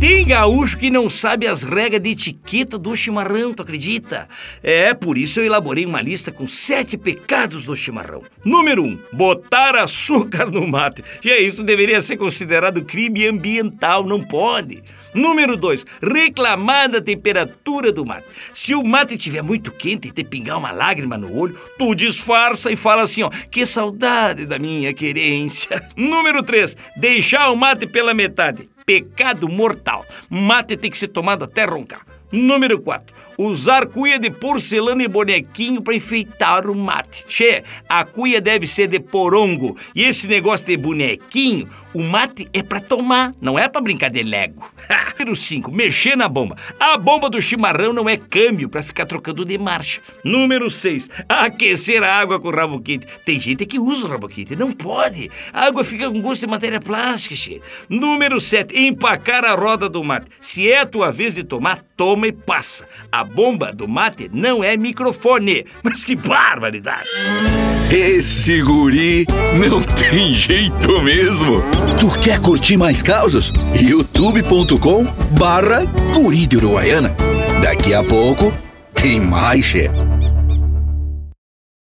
tem gaúcho que não sabe as regras de etiqueta do chimarrão, tu acredita? É, por isso eu elaborei uma lista com sete pecados do chimarrão. Número um, botar açúcar no mate. Já isso deveria ser considerado crime ambiental, não pode. Número dois, reclamar da temperatura do mate. Se o mate estiver muito quente e te pingar uma lágrima no olho, tu disfarça e fala assim, ó, que saudade da minha querência. Número três, deixar o mate pela metade pecado mortal. Mate tem que ser tomado até roncar. Número 4. Usar cuia de porcelana e bonequinho para enfeitar o mate. Che, a cuia deve ser de porongo. E esse negócio de bonequinho, o mate é para tomar, não é para brincar de lego. Número 5. Mexer na bomba. A bomba do chimarrão não é câmbio para ficar trocando de marcha. Número 6. Aquecer a água com rabo quente. Tem gente que usa o rabo quente, não pode. A água fica com gosto de matéria plástica, che. Número 7. Empacar a roda do mate. Se é a tua vez de tomar, toma e passa. A bomba do mate não é microfone. Mas que barbaridade! Esse guri não tem jeito mesmo. Tu quer curtir mais causas? youtube.com barra guri de Uruguaiana. Daqui a pouco tem mais, chefe.